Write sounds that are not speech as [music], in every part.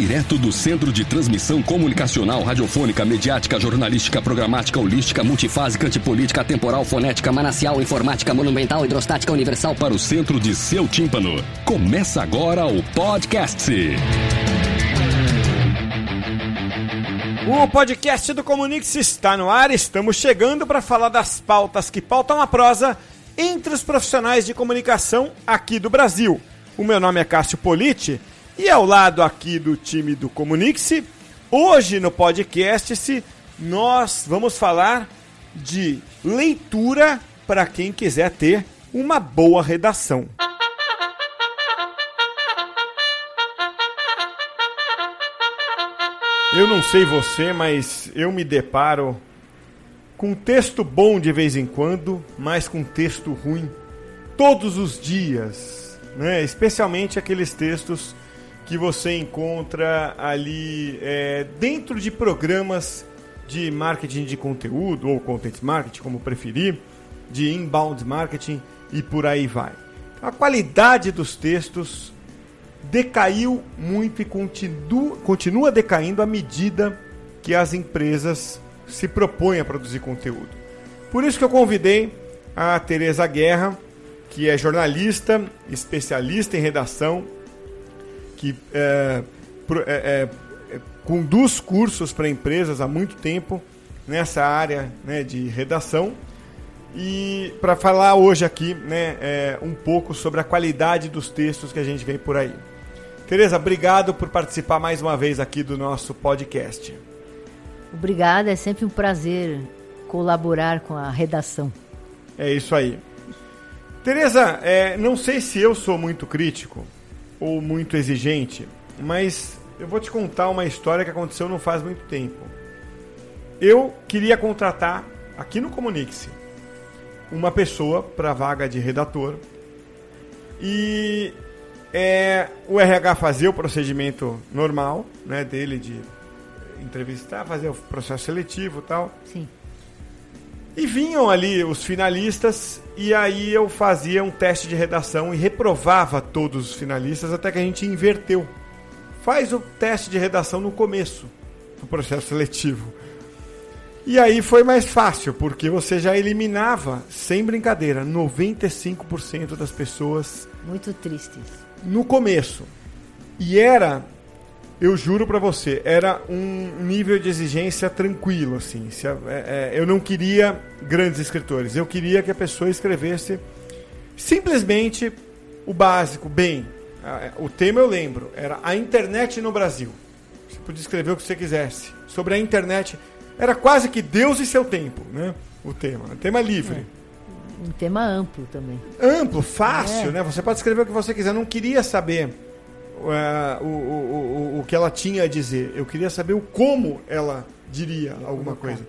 Direto do Centro de Transmissão Comunicacional, Radiofônica, Mediática, Jornalística, Programática, Holística, Multifásica, Antipolítica, Temporal, Fonética, Manacial, Informática, Monumental, Hidrostática, Universal para o centro de seu tímpano. Começa agora o podcast. O podcast do Comunix está no ar. Estamos chegando para falar das pautas que pautam a prosa entre os profissionais de comunicação aqui do Brasil. O meu nome é Cássio Politi e ao lado aqui do time do Comunix, hoje no podcast nós vamos falar de leitura para quem quiser ter uma boa redação. Eu não sei você, mas eu me deparo com texto bom de vez em quando, mas com texto ruim todos os dias, né? Especialmente aqueles textos que você encontra ali é, dentro de programas de marketing de conteúdo ou content marketing, como preferir, de inbound marketing e por aí vai. A qualidade dos textos decaiu muito e continua, continua decaindo à medida que as empresas se propõem a produzir conteúdo. Por isso que eu convidei a Tereza Guerra, que é jornalista, especialista em redação, que é, é, é, conduz cursos para empresas há muito tempo nessa área né, de redação e para falar hoje aqui né, é, um pouco sobre a qualidade dos textos que a gente vê por aí. Tereza, obrigado por participar mais uma vez aqui do nosso podcast. Obrigada, é sempre um prazer colaborar com a redação. É isso aí. Tereza, é, não sei se eu sou muito crítico ou muito exigente, mas eu vou te contar uma história que aconteceu não faz muito tempo. Eu queria contratar aqui no Comunix uma pessoa para vaga de redator e é, o RH fazia o procedimento normal, né, dele de entrevistar, fazer o processo seletivo e tal. Sim. E vinham ali os finalistas e aí eu fazia um teste de redação e reprovava todos os finalistas até que a gente inverteu. Faz o teste de redação no começo do processo seletivo. E aí foi mais fácil, porque você já eliminava, sem brincadeira, 95% das pessoas. Muito tristes no começo. E era, eu juro para você, era um nível de exigência tranquilo, assim. É, é, eu não queria grandes escritores, eu queria que a pessoa escrevesse simplesmente o básico, bem. O tema eu lembro, era a internet no Brasil. Você podia escrever o que você quisesse. Sobre a internet, era quase que Deus e seu tempo, né? O tema, o tema livre. É um tema amplo também. Amplo, fácil, é. né? Você pode escrever o que você quiser. Eu não queria saber uh, o, o, o, o que ela tinha a dizer. Eu queria saber o como ela diria alguma coisa.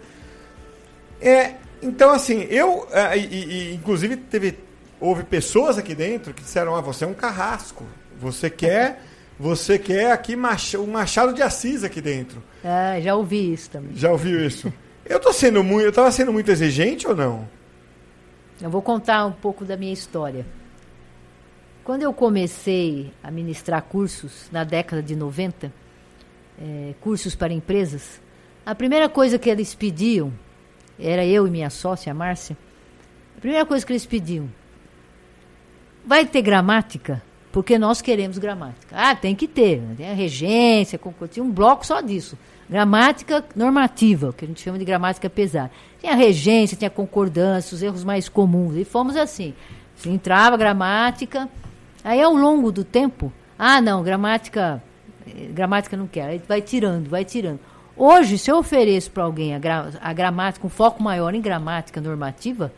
É, então, assim, eu. Uh, e, e, inclusive, teve, houve pessoas aqui dentro que disseram: ah, você é um carrasco. Você quer. [laughs] Você quer aqui um machado de Assis aqui dentro. É, já ouvi isso também. Já ouviu isso? Eu tô sendo muito. Eu tava sendo muito exigente ou não? Eu vou contar um pouco da minha história. Quando eu comecei a ministrar cursos na década de 90, é, cursos para empresas, a primeira coisa que eles pediam, era eu e minha sócia, a Márcia, a primeira coisa que eles pediam, vai ter gramática? Porque nós queremos gramática. Ah, tem que ter, né? tem a regência, tinha um bloco só disso. Gramática normativa, que a gente chama de gramática pesada. Tinha regência, tinha concordância, os erros mais comuns. E fomos assim. Se entrava gramática, aí ao longo do tempo, ah, não, gramática, eh, gramática não quer, aí vai tirando, vai tirando. Hoje, se eu ofereço para alguém a, gra a gramática, um foco maior em gramática normativa,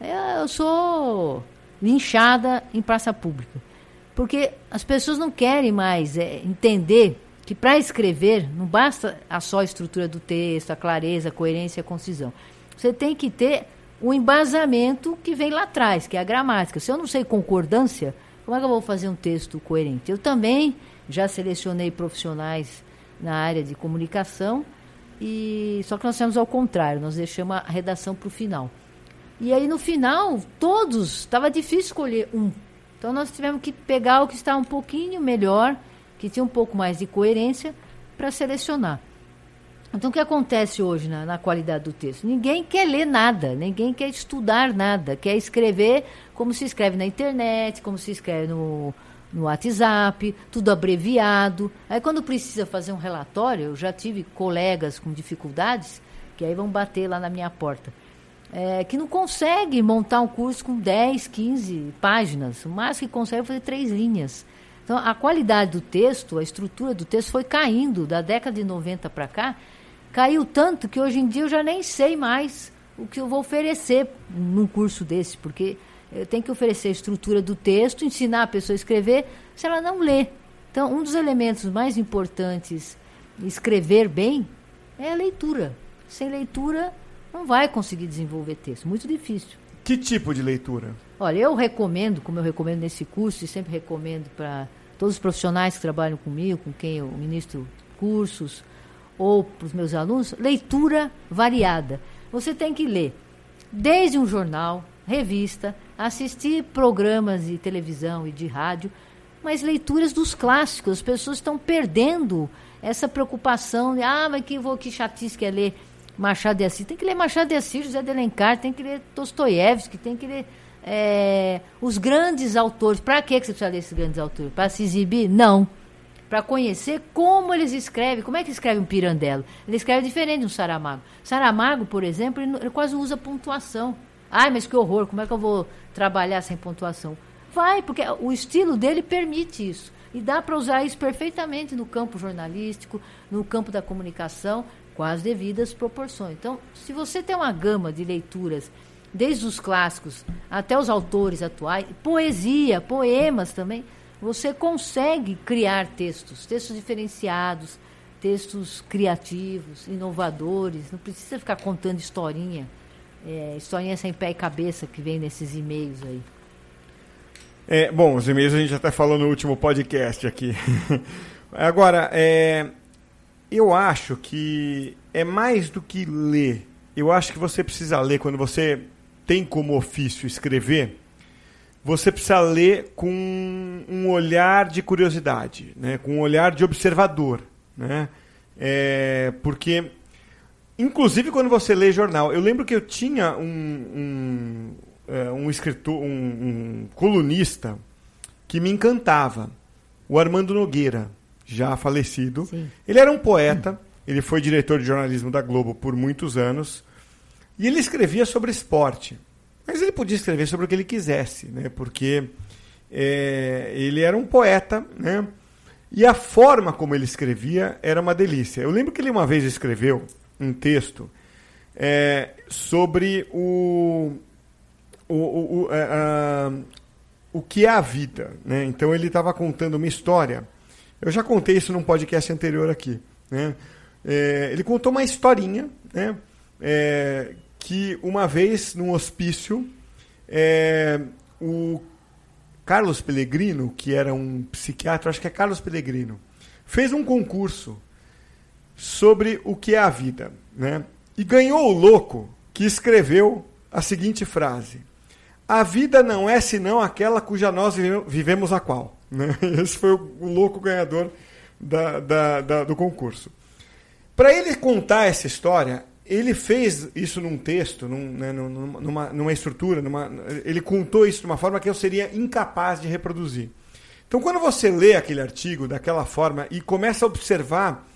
eu sou linchada em praça pública. Porque as pessoas não querem mais é, entender que para escrever não basta a só estrutura do texto, a clareza, a coerência a concisão. Você tem que ter o embasamento que vem lá atrás, que é a gramática. Se eu não sei concordância, Como é que eu vou fazer um texto coerente? Eu também já selecionei profissionais na área de comunicação e só que nós fizemos ao contrário, nós deixamos a redação para o final. E aí no final, todos, estava difícil escolher um. Então nós tivemos que pegar o que está um pouquinho melhor, que tinha um pouco mais de coerência, para selecionar. Então o que acontece hoje na, na, qualidade do texto? Ninguém quer ler nada, ninguém quer estudar nada, quer escrever como se escreve na internet, como se escreve no, no WhatsApp, tudo abreviado. Aí quando precisa fazer um relatório, eu já tive colegas com dificuldades que aí vão bater lá na minha porta. É, que não consegue montar um curso com 10, 15 páginas. O máximo que consegue é fazer três linhas. Então, a qualidade do texto, a estrutura do texto foi caindo da década de 90 para cá. Caiu tanto que hoje em dia eu já nem sei mais o que eu vou oferecer num curso desse, porque eu tenho que oferecer a estrutura do texto, ensinar a pessoa a escrever, se ela não lê. Então, um dos elementos mais importantes escrever bem é a leitura. Sem leitura, não vai conseguir desenvolver texto. Muito difícil. Que tipo de leitura? Olha, eu recomendo, como eu recomendo nesse curso, e sempre recomendo para todos os profissionais que trabalham comigo, com quem eu ministro cursos, ou para os meus alunos, leitura variada. Você tem que ler desde um jornal, revista, assistir programas de televisão e de rádio, mas leituras dos clássicos. As pessoas estão perdendo essa preocupação de, ah, mas que, vou, que chatice que é ler Machado de Assis. Tem que ler Machado de Assis, José de Alencar, tem que ler Dostoiévski, tem que ler é, os grandes autores. Para que você precisa ler esses grandes autores? Para se exibir? Não. Para conhecer como eles escrevem. Como é que escreve um Pirandello? Ele escreve diferente de um Saramago. Saramago, por exemplo, ele, ele quase usa pontuação. Ai, mas que horror, como é que eu vou trabalhar sem pontuação? Vai, porque o estilo dele permite isso. E dá para usar isso perfeitamente no campo jornalístico, no campo da comunicação, com as devidas proporções. Então, se você tem uma gama de leituras, desde os clássicos até os autores atuais, poesia, poemas também, você consegue criar textos, textos diferenciados, textos criativos, inovadores. Não precisa ficar contando historinha é, historinha sem pé e cabeça que vem nesses e-mails aí. É, bom, os e-mails a gente até falou no último podcast aqui. [laughs] Agora, é, eu acho que é mais do que ler. Eu acho que você precisa ler quando você tem como ofício escrever. Você precisa ler com um olhar de curiosidade, né? com um olhar de observador. Né? É, porque Inclusive quando você lê jornal. Eu lembro que eu tinha um, um, é, um escritor, um, um colunista que me encantava. O Armando Nogueira, já falecido. Sim. Ele era um poeta, ele foi diretor de jornalismo da Globo por muitos anos. E ele escrevia sobre esporte. Mas ele podia escrever sobre o que ele quisesse, né? porque é, ele era um poeta, né? E a forma como ele escrevia era uma delícia. Eu lembro que ele uma vez escreveu um texto é, sobre o, o, o, a, o que é a vida. Né? Então ele estava contando uma história. Eu já contei isso num podcast anterior aqui. Né? É, ele contou uma historinha né? É, que uma vez num hospício é, o Carlos Pellegrino, que era um psiquiatra, acho que é Carlos Pellegrino, fez um concurso sobre o que é a vida. Né? E ganhou o louco que escreveu a seguinte frase: A vida não é senão aquela cuja nós vivemos a qual. [laughs] Né? Esse foi o louco ganhador da, da, da, do concurso. Para ele contar essa história, ele fez isso num texto, num, né, numa, numa estrutura, numa, ele contou isso de uma forma que eu seria incapaz de reproduzir. Então, quando você lê aquele artigo daquela forma e começa a observar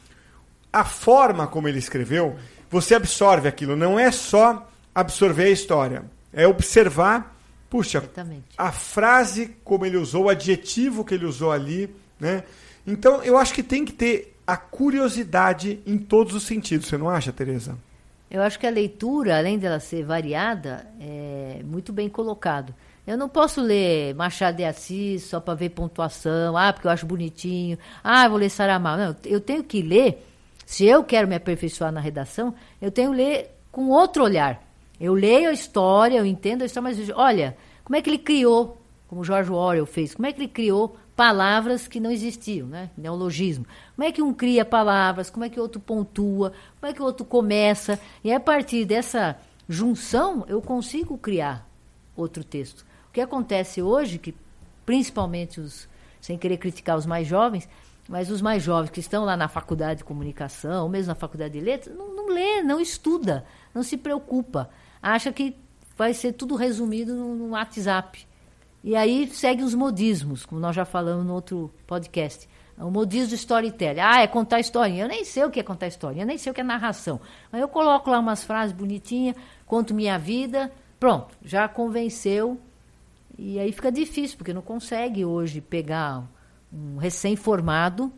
a forma como ele escreveu, você absorve aquilo. Não é só absorver a história, é observar, puxa, Exatamente. a frase como ele usou, o adjetivo que ele usou ali, né? Então, eu acho que tem que ter a curiosidade em todos os sentidos, você não acha, Tereza? Eu acho que a leitura, além dela ser variada, é muito bem colocado. Eu não posso ler Machado de Assis só para ver pontuação, ah, porque eu acho bonitinho, ah, vou ler Saramago. Não, eu tenho que ler se eu quero me aperfeiçoar na redação, eu tenho que ler com outro olhar. Eu leio a história, eu entendo a história, mas olha, como é que ele criou como George Orwell fez. Como é que ele criou palavras que não existiam, né? Neologismo. Como é que um cria palavras, como é que o outro pontua, como é que o outro começa. E a partir dessa junção, eu consigo criar outro texto. O que acontece hoje, que principalmente os, sem querer criticar os mais jovens, mas os mais jovens que estão lá na faculdade de comunicação, ou mesmo na faculdade de letras, não, não lê, não estuda, não se preocupa. Acha que vai ser tudo resumido no, no WhatsApp. E aí segue os modismos, como nós já falamos no outro podcast. O modismo do storytelling. Ah, é contar historinha. Eu nem sei o que é contar historinha, eu nem sei o que é narração. Mas eu coloco lá umas frases bonitinhas, conto minha vida, pronto, já convenceu. E aí fica difícil, porque não consegue hoje pegar um recém-formado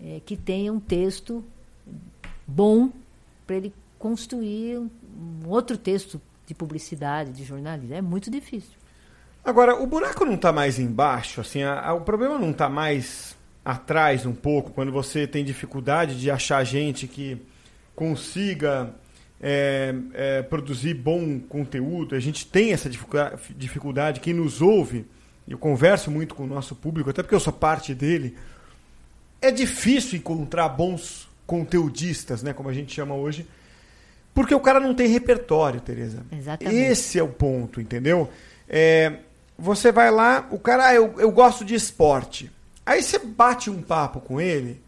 é, que tenha um texto bom para ele construir um, um outro texto de publicidade, de jornalismo. É muito difícil. Agora, o buraco não está mais embaixo, assim, a, a, o problema não está mais atrás um pouco, quando você tem dificuldade de achar gente que consiga é, é, produzir bom conteúdo. A gente tem essa dificuldade, quem nos ouve, eu converso muito com o nosso público, até porque eu sou parte dele, é difícil encontrar bons conteudistas, né, como a gente chama hoje, porque o cara não tem repertório, Tereza. Exatamente. Esse é o ponto, entendeu? É, você vai lá, o cara, ah, eu, eu gosto de esporte. Aí você bate um papo com ele,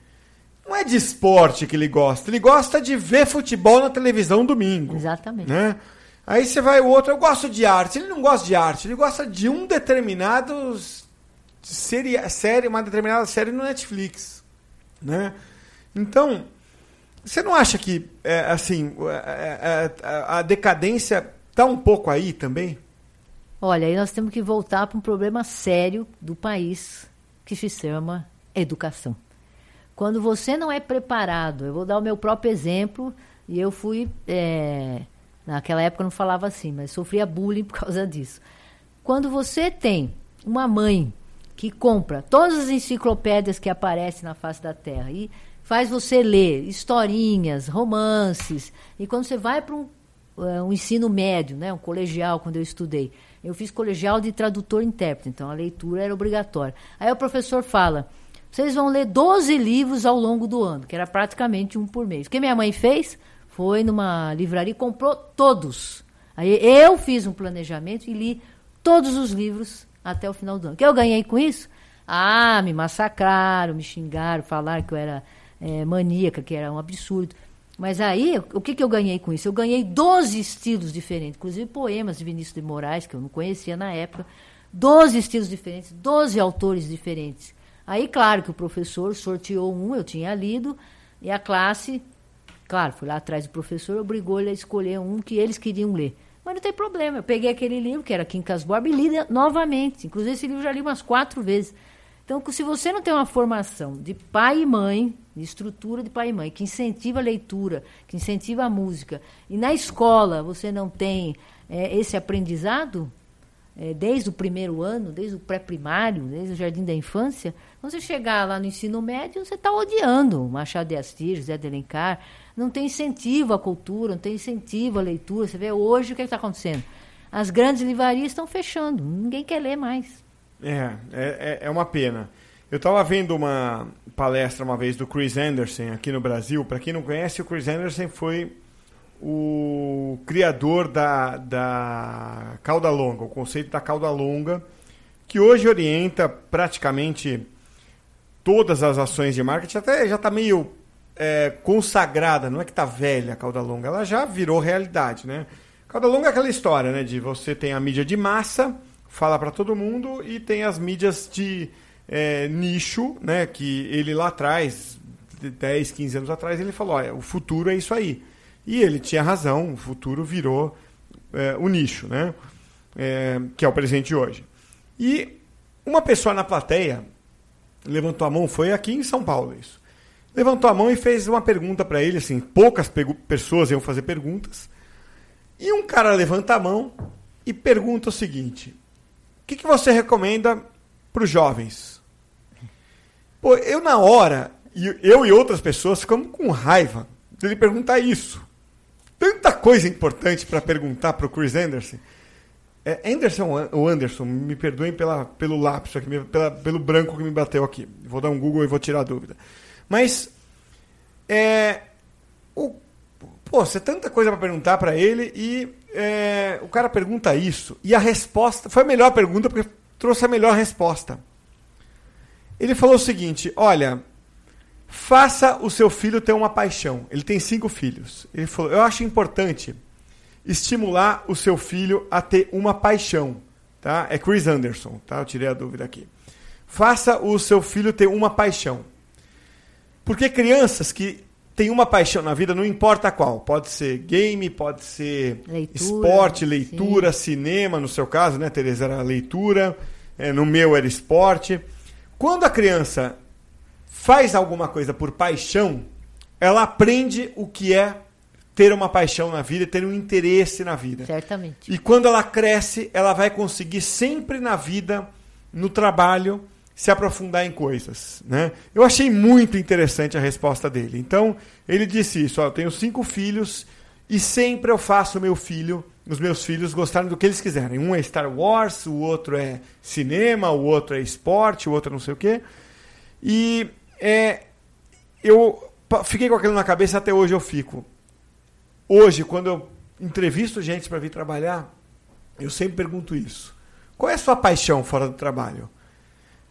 não é de esporte que ele gosta, ele gosta de ver futebol na televisão domingo. Exatamente. Né? Aí você vai o outro, eu gosto de arte. Ele não gosta de arte, ele gosta de um determinado série, série uma determinada série no Netflix, né? Então, você não acha que é, assim é, é, é a decadência está um pouco aí também? Olha, aí nós temos que voltar para um problema sério do país que se chama educação. Quando você não é preparado, eu vou dar o meu próprio exemplo, e eu fui, é, naquela época eu não falava assim, mas sofria bullying [laughs] por causa disso. Quando você tem uma mãe que compra todas as enciclopédias que aparecem na face da Terra e faz você ler historinhas, romances, e quando você vai para um, um ensino médio, né, um colegial, quando eu estudei, eu fiz colegial de tradutor e intérprete, então a leitura era obrigatória. Aí o professor fala: vocês vão ler 12 livros ao longo do ano, que era praticamente um por mês. O que minha mãe fez foi numa livraria e comprou todos. Aí eu fiz um planejamento e li todos os livros até o final do ano. O que eu ganhei com isso? Ah, me massacraram, me xingaram, falaram que eu era é, maníaca, que era um absurdo. Mas aí, o que, que eu ganhei com isso? Eu ganhei 12 estilos diferentes, inclusive poemas de Vinícius de Moraes, que eu não conhecia na época. 12 estilos diferentes, 12 autores diferentes. Aí, claro que o professor sorteou um, eu tinha lido, e a classe, claro, fui lá atrás do professor, obrigou ele a escolher um que eles queriam ler. Mas não tem problema, eu peguei aquele livro, que era Quincas Borba, e li novamente. Inclusive, esse livro eu já li umas quatro vezes. Então, se você não tem uma formação de pai e mãe, de estrutura de pai e mãe, que incentiva a leitura, que incentiva a música, e na escola você não tem é, esse aprendizado, é, desde o primeiro ano, desde o pré-primário, desde o jardim da infância, quando você chegar lá no ensino médio, você está odiando Machado de Assis, José de Alencar, não tem incentivo à cultura, não tem incentivo à leitura. Você vê hoje o que é está acontecendo. As grandes livrarias estão fechando, ninguém quer ler mais. É, é, é uma pena. Eu estava vendo uma palestra uma vez do Chris Anderson aqui no Brasil. Para quem não conhece, o Chris Anderson foi o criador da, da cauda longa, o conceito da cauda longa, que hoje orienta praticamente todas as ações de marketing. Até já está meio é, consagrada, não é que está velha a cauda longa, ela já virou realidade, né? Cauda longa é aquela história, né? De você tem a mídia de massa, fala para todo mundo, e tem as mídias de é, nicho, né? Que ele lá atrás, 10, 15 anos atrás, ele falou: olha, o futuro é isso aí. E ele tinha razão, o futuro virou é, o nicho, né? É, que é o presente de hoje. E uma pessoa na plateia levantou a mão, foi aqui em São Paulo isso. Levantou a mão e fez uma pergunta para ele, assim, poucas pessoas iam fazer perguntas. E um cara levanta a mão e pergunta o seguinte: O que, que você recomenda para os jovens? Pô, eu na hora, eu e outras pessoas ficamos com raiva dele perguntar isso. Tanta coisa importante para perguntar para o Chris Anderson. É Anderson ou Anderson, me perdoem pela, pelo lápis aqui, pela, pelo branco que me bateu aqui. Vou dar um Google e vou tirar a dúvida. Mas, é, o, pô, você tanta coisa para perguntar para ele e é, o cara pergunta isso. E a resposta, foi a melhor pergunta porque trouxe a melhor resposta. Ele falou o seguinte: olha, faça o seu filho ter uma paixão. Ele tem cinco filhos. Ele falou: eu acho importante estimular o seu filho a ter uma paixão. Tá? É Chris Anderson, tá? Eu tirei a dúvida aqui. Faça o seu filho ter uma paixão. Porque crianças que têm uma paixão na vida, não importa qual, pode ser game, pode ser leitura, esporte, leitura, sim. cinema, no seu caso, né, Tereza, era leitura, é, no meu era esporte. Quando a criança faz alguma coisa por paixão, ela aprende o que é ter uma paixão na vida, ter um interesse na vida. Certamente. E quando ela cresce, ela vai conseguir sempre na vida, no trabalho, se aprofundar em coisas. Né? Eu achei muito interessante a resposta dele. Então, ele disse isso: ó, eu tenho cinco filhos e sempre eu faço meu filho, os meus filhos gostarem do que eles quiserem. Um é Star Wars, o outro é cinema, o outro é esporte, o outro é não sei o quê. E é, eu fiquei com aquilo na cabeça até hoje eu fico. Hoje, quando eu entrevisto gente para vir trabalhar, eu sempre pergunto isso. Qual é a sua paixão fora do trabalho?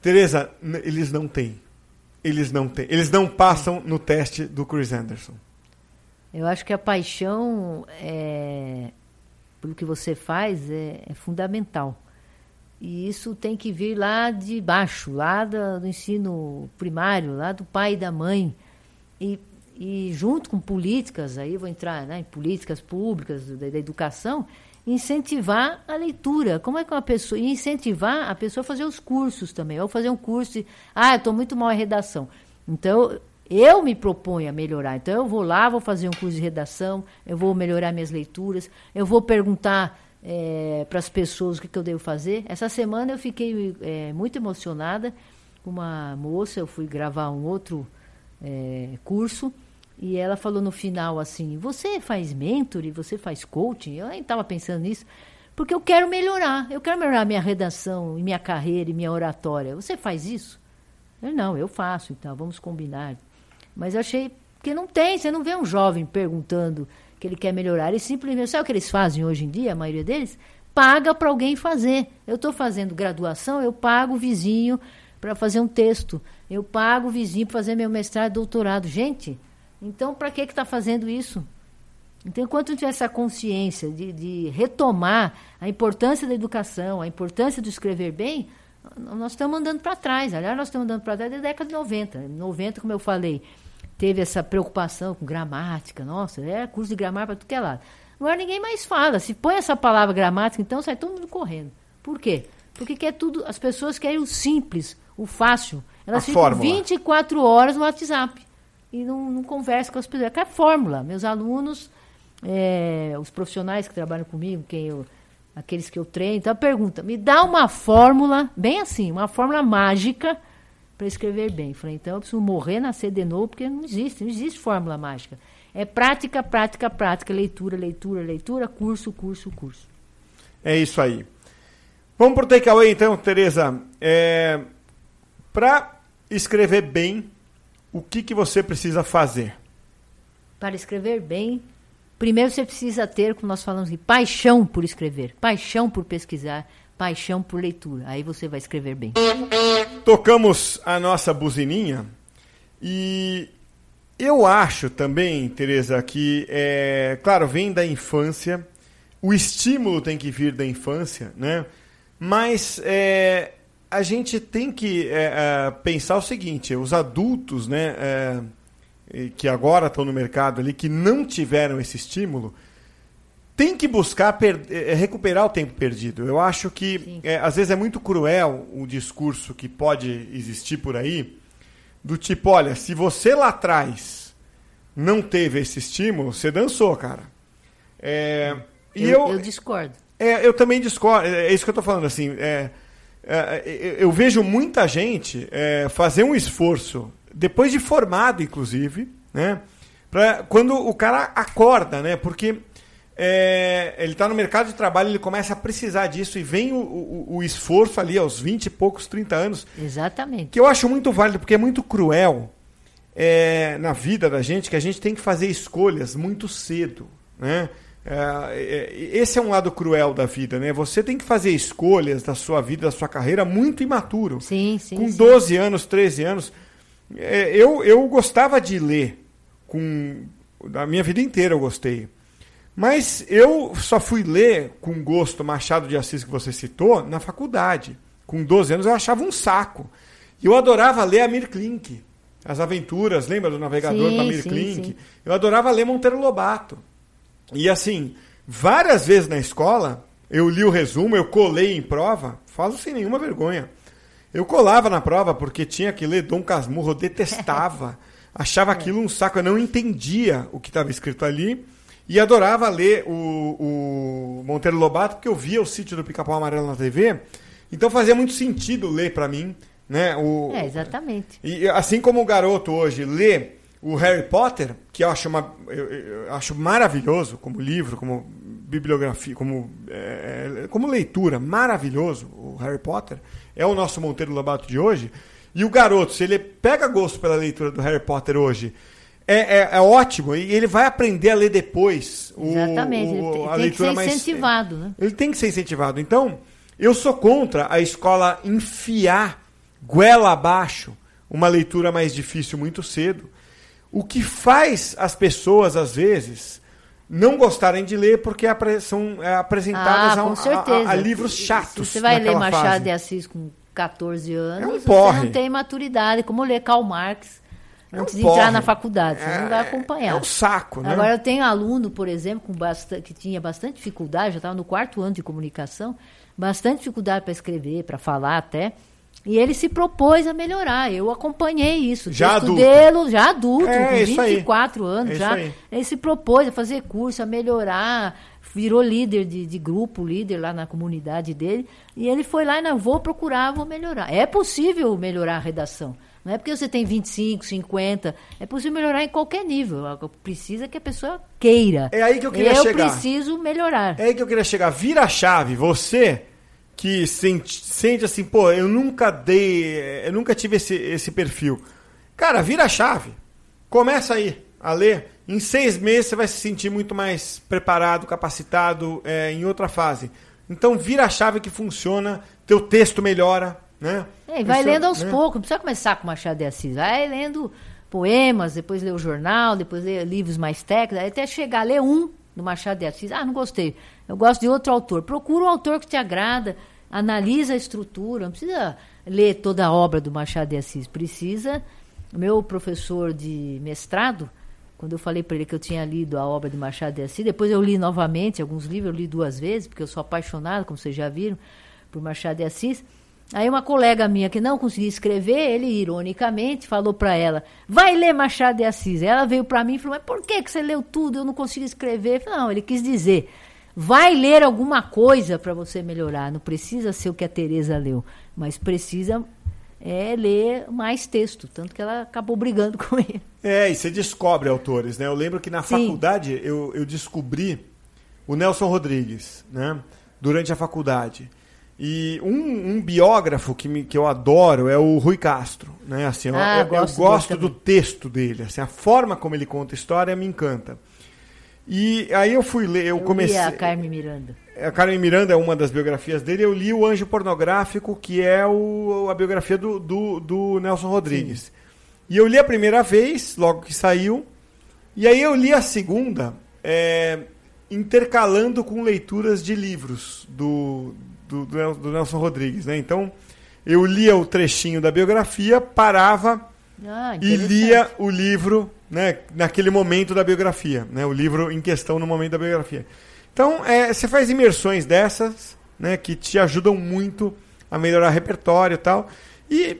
Tereza, eles não têm. Eles não têm. Eles não passam no teste do Chris Anderson. Eu acho que a paixão é, pelo que você faz é, é fundamental. E isso tem que vir lá de baixo, lá do, ensino primário, lá do pai e da mãe. E e junto com políticas, aí vou entrar né, em políticas públicas da, da, educação, incentivar a leitura. Como é que uma pessoa. E incentivar a pessoa a fazer os cursos também. Ou fazer um curso de. Ah, estou muito mal em redação. Então, eu me proponho a melhorar. Então, eu vou lá, vou fazer um curso de redação, eu vou melhorar minhas leituras, eu vou perguntar é, para as pessoas o que, que, eu devo fazer. Essa semana eu fiquei é, muito emocionada com uma moça, eu fui gravar um outro é, curso e ela falou no final assim: Você faz mentoring, você faz coaching? Eu nem estava pensando nisso, porque eu quero melhorar. Eu quero melhorar minha redação, minha carreira e minha oratória. Você faz isso? Eu, não, eu faço, então vamos combinar. Mas eu achei que não tem, você não vê um jovem perguntando que ele quer melhorar. Eles simplesmente, sabe o que eles fazem hoje em dia, a maioria deles? Paga para alguém fazer. Eu estou fazendo graduação, eu pago o vizinho para fazer um texto. Eu pago o vizinho para fazer meu mestrado doutorado. Gente, então, para que está fazendo isso? Então, enquanto não tiver essa consciência de, de, retomar a importância da educação, a importância do escrever bem, nós estamos andando para trás. Aliás, nós estamos andando para trás da década de 90. Em 90, como eu falei, teve essa preocupação com gramática. Nossa, é curso de gramática para tudo que é lado. Agora ninguém mais fala. Se põe essa palavra gramática, então sai todo mundo correndo. Por quê? Porque quer tudo, as pessoas querem o simples, o fácil. Elas a ficam fórmula. 24 horas no WhatsApp e não, não conversa com as pessoas. É a fórmula. Meus alunos, é, os profissionais que trabalham comigo, quem eu, aqueles que eu treino, então pergunta, me dá uma fórmula, bem assim, uma fórmula mágica para escrever bem. Falei, então eu preciso morrer, nascer de novo, porque não existe, não existe fórmula mágica. É prática, prática, prática, leitura, leitura, leitura, curso, curso, curso. É isso aí. Vamos para o takeaway então, Tereza. É, para escrever bem, o que, que você precisa fazer? Para escrever bem, primeiro você precisa ter, como nós falamos aqui, paixão por escrever, paixão por pesquisar, paixão por leitura. Aí você vai escrever bem. Tocamos a nossa buzininha e eu acho também, Tereza, que, é, claro, vem da infância, o estímulo tem que vir da infância, né? Mas é, a gente tem que é, é, pensar o seguinte: os adultos, né, é, que agora estão no mercado ali, que não tiveram esse estímulo, tem que buscar é, é, recuperar o tempo perdido. Eu acho que é, às vezes é muito cruel o discurso que pode existir por aí, do tipo, olha, se você lá atrás não teve esse estímulo, você dançou, cara. É, eu, eu, eu, discordo. É, eu também discordo. É isso que eu estou falando, assim. É, é, eu vejo muita gente é, fazer um esforço, depois de formado, inclusive, né? Pra, quando o cara acorda, né? Porque é, ele está no mercado de trabalho, ele começa a precisar disso e vem o, o, o, esforço ali aos 20 e poucos, 30 anos. Exatamente. Que eu acho muito válido, porque é muito cruel é, na vida da gente que a gente tem que fazer escolhas muito cedo. Né? É, é esse é um lado cruel da vida, né? Você tem que fazer escolhas da sua vida, da sua carreira muito imaturo. Sim, sim. Com sim. 12 anos, 13 anos. É, eu, eu gostava de ler. Com, da minha vida inteira eu gostei. Mas eu só fui ler com gosto Machado de Assis, que você citou, na faculdade. Com 12 anos eu achava um saco. E eu adorava ler Amir Klink. As aventuras, lembra do navegador sim, do Amir sim, Klink? Sim. Eu adorava ler Monteiro Lobato. E assim, várias vezes na escola, eu li o resumo, eu colei em prova, falo sem nenhuma vergonha. Eu colava na prova porque tinha que ler Dom Casmurro, eu detestava. [laughs] achava aquilo um saco, eu não entendia o que estava escrito ali. E adorava ler o, o Monteiro Lobato, porque eu via o sítio do Pica-Pau Amarelo na TV. Então fazia muito sentido ler para mim. Né? O, é, exatamente. E assim como o garoto hoje lê o Harry Potter, que eu acho, uma, eu, eu acho maravilhoso como livro, como bibliografia, como, é, como leitura, maravilhoso o Harry Potter, é o nosso Monteiro Lobato de hoje. E o garoto, se ele pega gosto pela leitura do Harry Potter hoje é, é, é, ótimo e ele vai aprender a ler depois. O, Exatamente, o, ele a tem leitura que ser incentivado. Mais, né? Ele tem que ser incentivado. Então, eu sou contra a escola enfiar goela abaixo uma leitura mais difícil muito cedo. O que faz as pessoas, às vezes, não gostarem de ler porque são é, apresentadas ah, a, a, a, livros chatos. Se você vai ler Machado fase. de Assis com 14 anos, é um você não tem maturidade, como ler Karl Marx é antes um de entrar na faculdade, você é, não vai acompanhar. É um saco, né? Agora eu tenho aluno, por exemplo, com bastante, que tinha bastante dificuldade, já estava no quarto ano de comunicação, bastante dificuldade para escrever, para falar até. E ele se propôs a melhorar. Eu acompanhei isso. Já adulto. Dele, já adulto, é, com 24 aí. anos é já. Ele se propôs a fazer curso, a melhorar, virou líder de, de, grupo, líder lá na comunidade dele. E ele foi lá e não vou procurar, vou melhorar. É possível melhorar a redação. Não é porque você tem 25, 50. É possível melhorar em qualquer nível. Precisa que a pessoa queira. É aí que eu queria eu chegar. Eu preciso melhorar. É aí que eu queria chegar. Vira a chave. Você que sente, sente assim, pô, eu nunca dei, eu nunca tive esse, esse perfil. Cara, vira a chave. Começa aí a ler. Em seis meses você vai se sentir muito mais preparado, capacitado é, em outra fase. Então vira a chave que funciona, teu texto melhora, né? É, e vai Isso, lendo aos né? poucos, não precisa começar com Machado de Assis, vai lendo poemas, depois lê o jornal, depois lê livros mais técnicos, até chegar a ler um do Machado de Assis. Ah, não gostei. Eu gosto de outro autor. Procura um autor que te agrada, analisa a estrutura, não precisa ler toda a obra do Machado de Assis, precisa. Meu professor de mestrado, quando eu falei para ele que eu tinha lido a obra de Machado de Assis, depois eu li novamente alguns livros, eu li duas vezes, porque eu sou apaixonado, como vocês já viram, por Machado de Assis. Aí uma colega minha que não conseguia escrever, ele ironicamente falou para ela: "Vai ler Machado de Assis". Ela veio para mim e falou: "Mas por que que você leu tudo? Eu não consigo escrever". Falei, não, ele quis dizer: "Vai ler alguma coisa para você melhorar, não precisa ser o que a Teresa leu, mas precisa é ler mais texto, tanto que ela acabou brigando [laughs] com ele. É, e você descobre autores, né? Eu lembro que na Sim. faculdade eu, eu descobri o Nelson Rodrigues, né? Durante a faculdade. E um, um, biógrafo que, me, que eu adoro é o Rui Castro. Né? Assim, ah, eu, gosto, eu gosto do texto dele. Assim, a forma como ele conta a história me encanta. E aí eu fui ler, eu, eu comecei. Li a Carmen Miranda. A Carmen Miranda é uma das biografias dele. Eu li o Anjo Pornográfico, que é o, a biografia do, do, do Nelson Rodrigues. Sim. E eu li a primeira vez, logo que saiu. E aí eu li a segunda, é, intercalando com leituras de livros do, do, do, Nelson Rodrigues, né? Então, eu lia o trechinho da biografia, parava ah, e lia o livro né, naquele momento da biografia, né? O livro em questão no momento da biografia. Então, é, você faz imersões dessas, né, que te ajudam muito a melhorar o repertório e tal. E,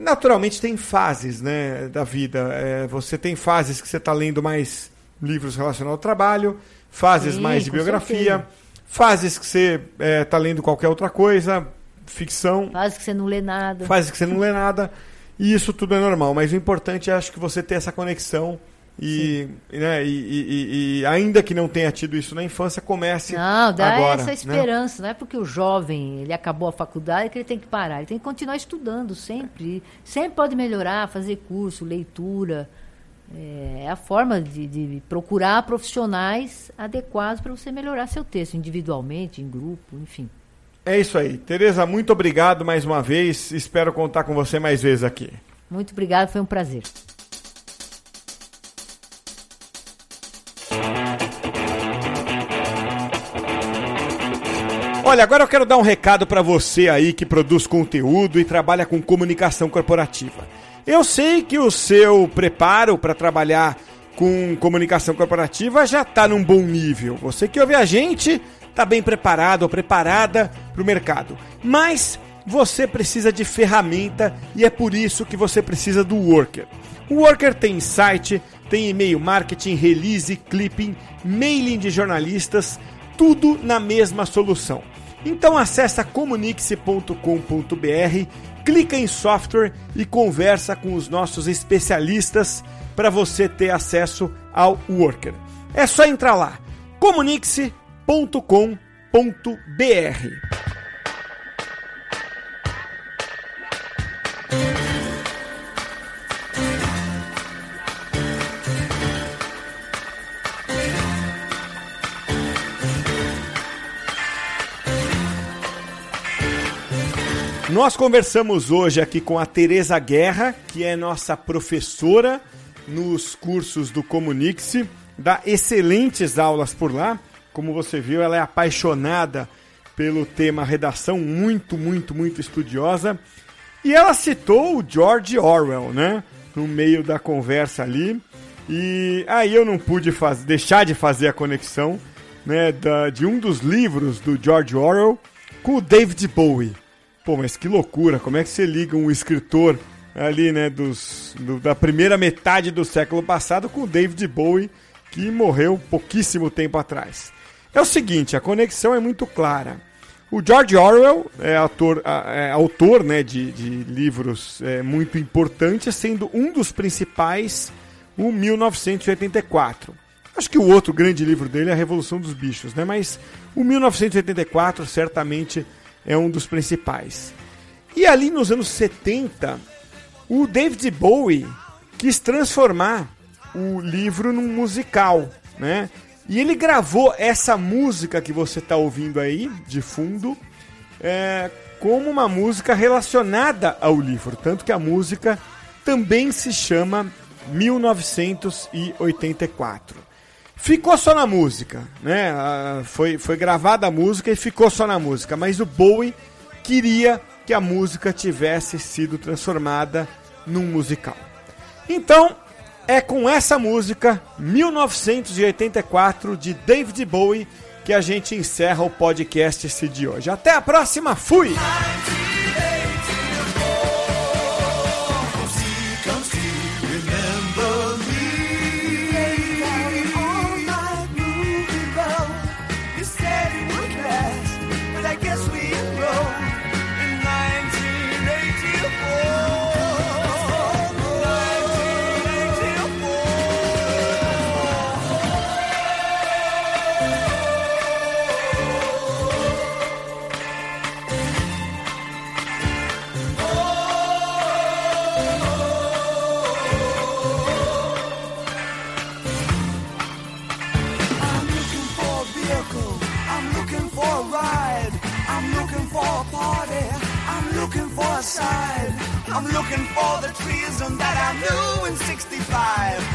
naturalmente, tem fases né, da vida. É, você tem fases que você está lendo mais livros relacionados ao trabalho, fases Sim, mais de biografia. Certeza Fases que você está é, tá lendo qualquer outra coisa, ficção. Fases que você não lê nada. Fases que você não lê nada. E isso tudo é normal. Mas o importante é, acho que você ter essa conexão E, né, e, e, e, ainda que não tenha tido isso na infância, comece Não, dá agora, essa né? esperança. Não é porque o jovem ele acabou a faculdade que ele tem que parar. Ele tem que continuar estudando sempre. Sempre pode melhorar, fazer curso, leitura. É a forma de, de procurar profissionais adequados para você melhorar seu texto, individualmente, em grupo, enfim. É isso aí. Tereza, muito obrigado mais uma vez. Espero contar com você mais vezes aqui. Muito obrigado, foi um prazer. Olha, agora eu quero dar um recado para você aí que produz conteúdo e trabalha com comunicação corporativa. Eu sei que o seu preparo para trabalhar com comunicação corporativa já está num bom nível. Você que ouve a gente está bem preparado ou preparada para o mercado. Mas você precisa de ferramenta e é por isso que você precisa do Worker. O Worker tem site, tem e-mail marketing, release, clipping, mailing de jornalistas, tudo na mesma solução. Então acessa comunique-se.com.br, clica em software e conversa com os nossos especialistas para você ter acesso ao Worker. É só entrar lá, comunique-se.com.br. Nós conversamos hoje aqui com a Tereza Guerra, que é nossa professora nos cursos do Comunique-se, dá excelentes aulas por lá. Como você viu, ela é apaixonada pelo tema redação, muito, muito, muito estudiosa. E ela citou o George Orwell, né? No meio da conversa ali. E aí eu não pude faz... deixar de fazer a conexão né, da... de um dos livros do George Orwell com o David Bowie. Pô, mas que loucura! Como é que você liga um escritor ali, né, dos, do, da primeira metade do século passado com o David Bowie, que morreu pouquíssimo tempo atrás? É o seguinte, a conexão é muito clara. O George Orwell é, autor, é autor né, de, de livros é, muito importantes, sendo um dos principais o 1984. Acho que o outro grande livro dele é A Revolução dos Bichos, né? mas o 1984 certamente é um dos principais. E ali nos anos 70, o David Bowie quis transformar o livro num musical, né? E ele gravou essa música que você está ouvindo aí, de fundo, é, como uma música relacionada ao livro. Tanto que a música também se chama 1984. Ficou só na música, né? Foi, foi gravada a música e ficou só na música. Mas o Bowie queria que a música tivesse sido transformada num musical. Então, é com essa música, 1984, de David Bowie, que a gente encerra o podcast esse de hoje. Até a próxima, fui! I'm looking for a vehicle, I'm looking for a ride, I'm looking for a party, I'm looking for a side, I'm looking for the treason that I knew in 65. Beware the savage.